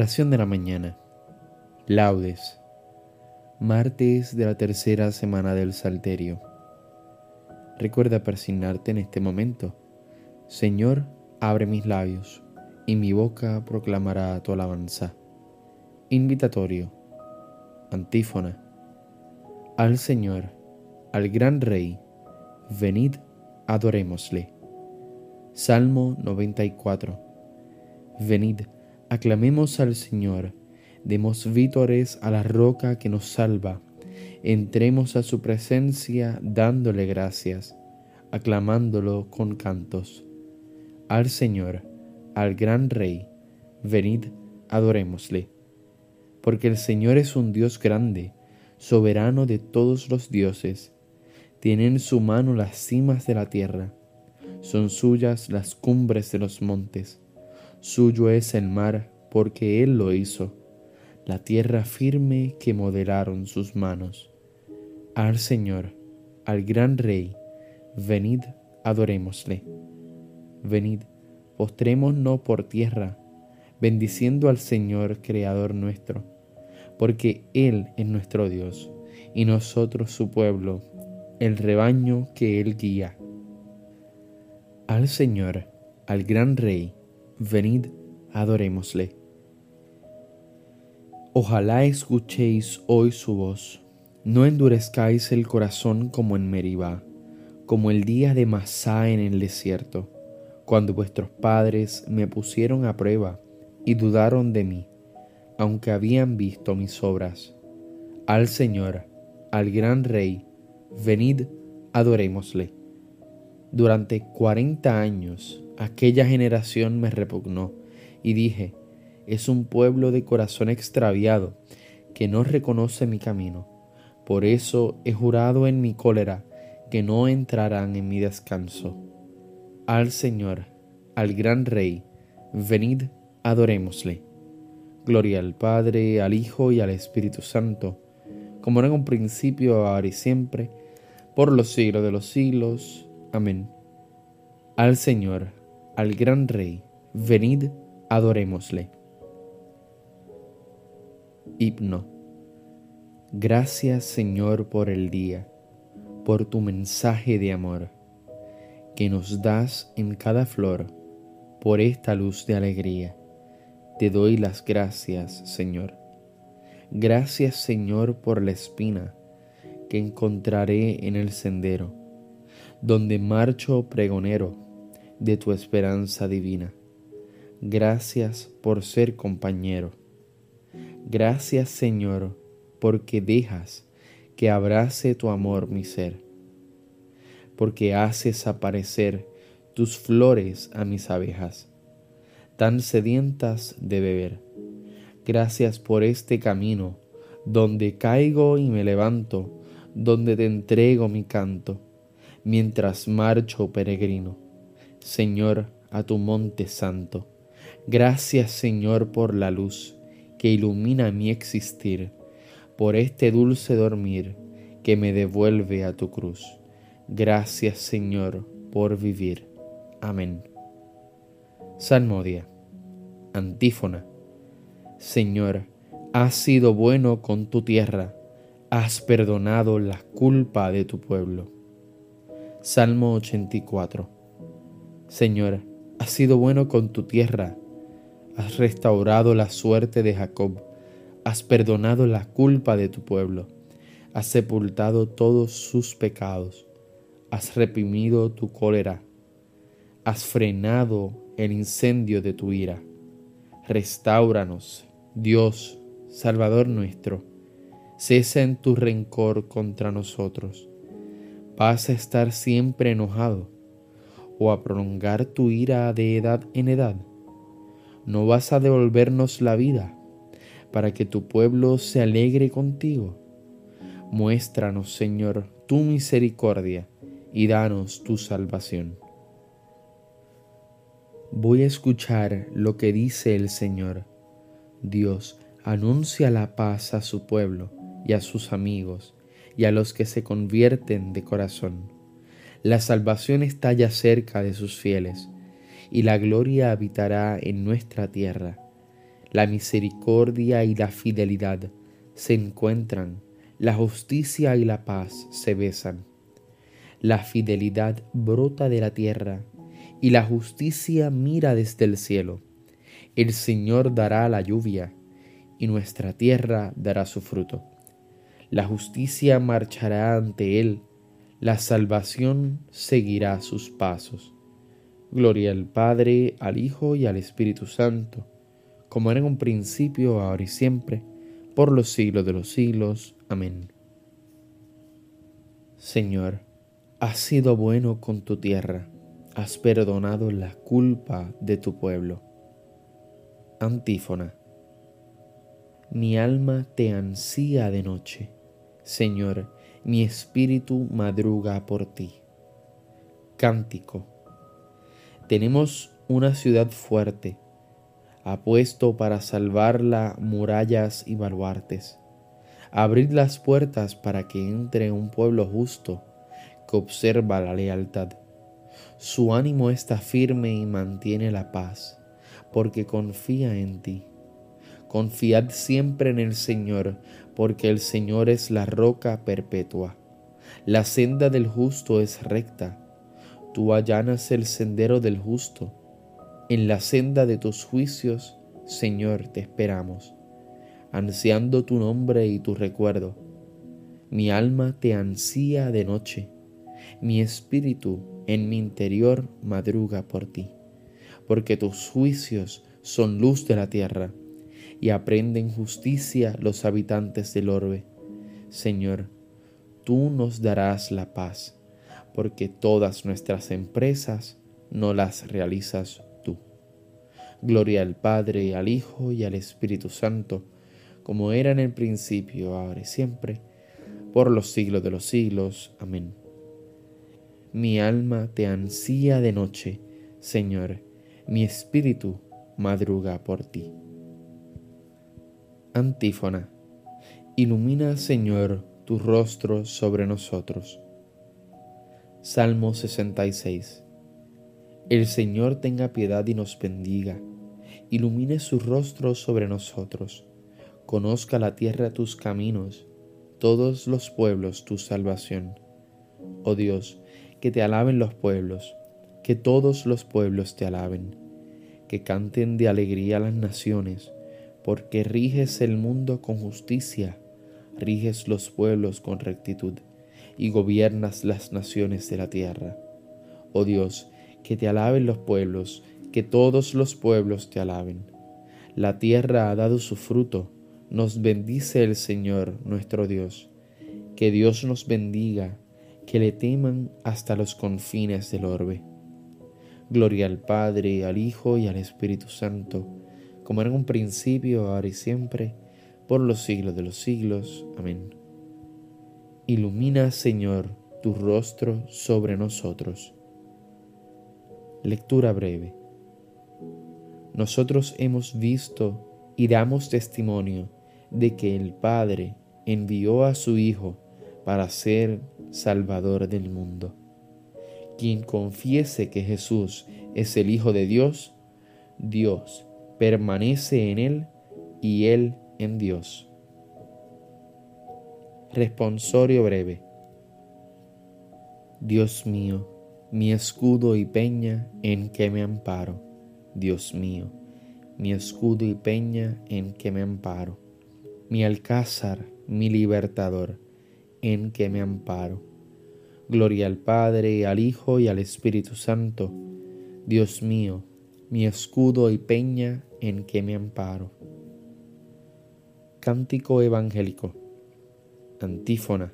Oración de la mañana. Laudes. Martes de la tercera semana del Salterio. Recuerda persignarte en este momento. Señor, abre mis labios, y mi boca proclamará tu alabanza. Invitatorio. Antífona. Al Señor, al gran Rey, venid, adorémosle. Salmo 94. Venid, aclamemos al Señor, demos vítores a la roca que nos salva, entremos a su presencia dándole gracias, aclamándolo con cantos. Al Señor, al gran Rey, venid, adorémosle. Porque el Señor es un Dios grande, soberano de todos los dioses, tiene en su mano las cimas de la tierra, son suyas las cumbres de los montes Suyo es el mar, porque Él lo hizo, la tierra firme que modelaron sus manos. Al Señor, al gran Rey, venid, adorémosle. Venid, postrémonos por tierra, bendiciendo al Señor, Creador nuestro, porque Él es nuestro Dios, y nosotros su pueblo, el rebaño que Él guía. Al Señor, al gran Rey, venid, adorémosle. Ojalá escuchéis hoy su voz, no endurezcáis el corazón como en Meribá, como el día de Masá en el desierto, cuando vuestros padres me pusieron a prueba y dudaron de mí, aunque habían visto mis obras. Al Señor, al gran Rey, venid, adorémosle. Durante cuarenta años aquella generación me repugnó y dije, es un pueblo de corazón extraviado que no reconoce mi camino. Por eso he jurado en mi cólera que no entrarán en mi descanso. Al Señor, al gran Rey, venid, adorémosle. Gloria al Padre, al Hijo y al Espíritu Santo, como era en un principio, ahora y siempre, por los siglos de los siglos. Amén. Al Señor, al gran Rey, venid, adorémosle. Himno. Gracias Señor por el día, por tu mensaje de amor, que nos das en cada flor, por esta luz de alegría. Te doy las gracias, Señor. Gracias, Señor, por la espina que encontraré en el sendero, donde marcho pregonero de tu esperanza divina. Gracias por ser compañero. Gracias Señor porque dejas que abrace tu amor mi ser, porque haces aparecer tus flores a mis abejas, tan sedientas de beber. Gracias por este camino, donde caigo y me levanto, donde te entrego mi canto, mientras marcho peregrino Señor, a tu monte santo. Gracias, Señor, por la luz que ilumina mi existir, por este dulce dormir que me devuelve a tu cruz. Gracias, Señor, por vivir. Amén. Salmodia. Antífona. Señor, has sido bueno con tu tierra, has perdonado la culpa de tu pueblo. Salmo 84. Señor, has sido bueno con tu tierra, has restaurado la suerte de Jacob, has perdonado la culpa de tu pueblo, has sepultado todos sus pecados, has reprimido tu cólera, has frenado el incendio de tu ira. Restáuranos, Dios, Salvador nuestro, cesa en tu rencor contra nosotros. Vas a estar siempre enojado o a prolongar tu ira de edad en edad? ¿No vas a devolvernos la vida para que tu pueblo se alegre contigo? Muéstranos, Señor, tu misericordia y danos tu salvación. Voy a escuchar lo que dice el Señor. Dios anuncia la paz a su pueblo y a sus amigos y a los que se convierten de corazón la salvación está ya cerca de sus fieles, y la gloria habitará en nuestra tierra. La misericordia y la fidelidad se encuentran, la justicia y la paz se besan. La fidelidad brota de la tierra y la justicia mira desde el cielo. El Señor dará la lluvia y nuestra tierra dará su fruto. La justicia marchará ante él, la salvación seguirá sus pasos. Gloria al Padre, al Hijo y al Espíritu Santo, como era en un principio, ahora y siempre, por los siglos de los siglos. Amén. Señor, has sido bueno con tu tierra, has perdonado la culpa de tu pueblo. Antífona. Mi alma te ansía de noche Señor, mi espíritu madruga por ti. Cántico. Tenemos una ciudad fuerte, apuesto para salvarla murallas y baluartes. Abrid las puertas para que entre un pueblo justo que observa la lealtad. Su ánimo está firme y mantiene la paz, porque confía en ti. Confiad siempre en el Señor, porque el Señor es la roca perpetua. La senda del justo es recta. Tú allanas el sendero del justo. En la senda de tus juicios, Señor, te esperamos, ansiando tu nombre y tu recuerdo. Mi alma te ansía de noche, mi espíritu en mi interior madruga por ti, porque tus juicios son luz de la tierra y aprenden justicia los habitantes del orbe. Señor, tú nos darás la paz, porque todas nuestras empresas no las realizas tú. Gloria al Padre, al Hijo y al Espíritu Santo, como era en el principio, ahora y siempre, por los siglos de los siglos. Amén. Mi alma te ansía de noche, Señor, mi espíritu madruga por ti. Antífona. Ilumina, Señor, tu rostro sobre nosotros. Salmo 66. El Señor tenga piedad y nos bendiga. Ilumine su rostro sobre nosotros. Conozca la tierra tus caminos, todos los pueblos tu salvación. Oh Dios, que te alaben los pueblos, que todos los pueblos te alaben, que canten de alegría las naciones porque riges el mundo con justicia, riges los pueblos con rectitud y gobiernas las naciones de la tierra. Oh Dios, que te alaben los pueblos, que todos los pueblos te alaben. La tierra ha dado su fruto, nos bendice el Señor nuestro Dios. Que Dios nos bendiga, que le teman hasta los confines del orbe. Gloria al Padre, al Hijo y al Espíritu Santo como era en un principio, ahora y siempre, por los siglos de los siglos. Amén. Ilumina, Señor, tu rostro sobre nosotros. Lectura breve. Nosotros hemos visto y damos testimonio de que el Padre envió a su Hijo para ser Salvador del mundo. Quien confiese que Jesús es el Hijo de Dios, Dios permanece en Él y Él en Dios. Responsorio breve. Dios mío, mi escudo y peña en que me amparo. Dios mío, mi escudo y peña en que me amparo. Mi alcázar, mi libertador, en que me amparo. Gloria al Padre, al Hijo y al Espíritu Santo. Dios mío, mi escudo y peña en que me amparo. Cántico evangélico. Antífona.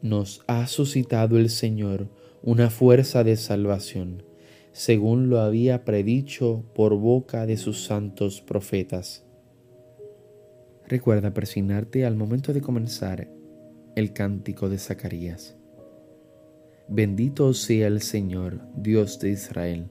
Nos ha suscitado el Señor una fuerza de salvación, según lo había predicho por boca de sus santos profetas. Recuerda persignarte al momento de comenzar el cántico de Zacarías. Bendito sea el Señor, Dios de Israel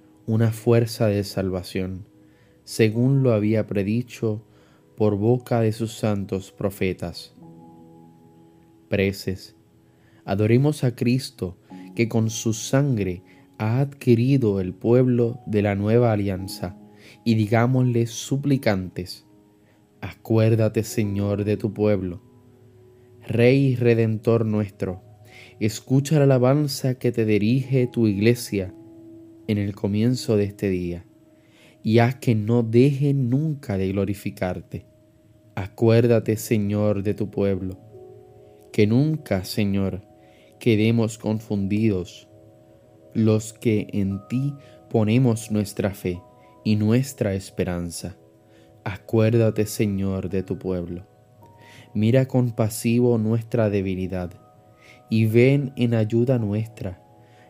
una fuerza de salvación, según lo había predicho por boca de sus santos profetas. Preces. Adoremos a Cristo, que con su sangre ha adquirido el pueblo de la nueva alianza, y digámosle suplicantes, acuérdate Señor de tu pueblo. Rey y Redentor nuestro, escucha la alabanza que te dirige tu iglesia en el comienzo de este día, y haz que no deje nunca de glorificarte. Acuérdate, Señor, de tu pueblo, que nunca, Señor, quedemos confundidos los que en ti ponemos nuestra fe y nuestra esperanza. Acuérdate, Señor, de tu pueblo. Mira compasivo nuestra debilidad y ven en ayuda nuestra,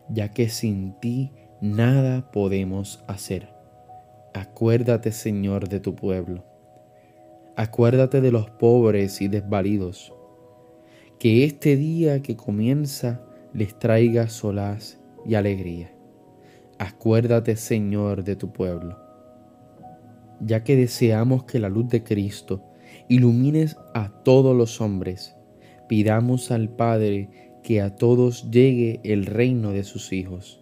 ya que sin ti nada podemos hacer. Acuérdate, Señor, de tu pueblo. Acuérdate de los pobres y desvalidos. Que este día que comienza les traiga solaz y alegría. Acuérdate, Señor, de tu pueblo, ya que deseamos que la luz de Cristo ilumines a todos los hombres, pidamos al Padre que a todos llegue el reino de sus hijos.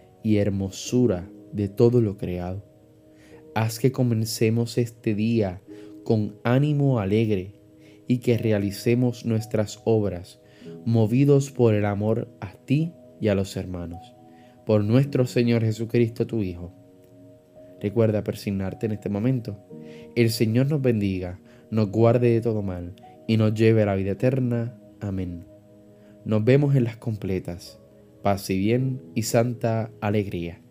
y hermosura de todo lo creado, haz que comencemos este día con ánimo alegre y que realicemos nuestras obras movidos por el amor a ti y a los hermanos por nuestro Señor Jesucristo, tu Hijo. Recuerda persignarte en este momento. El Señor nos bendiga, nos guarde de todo mal y nos lleve a la vida eterna. Amén. Nos vemos en las completas. Paz y bien y santa alegría.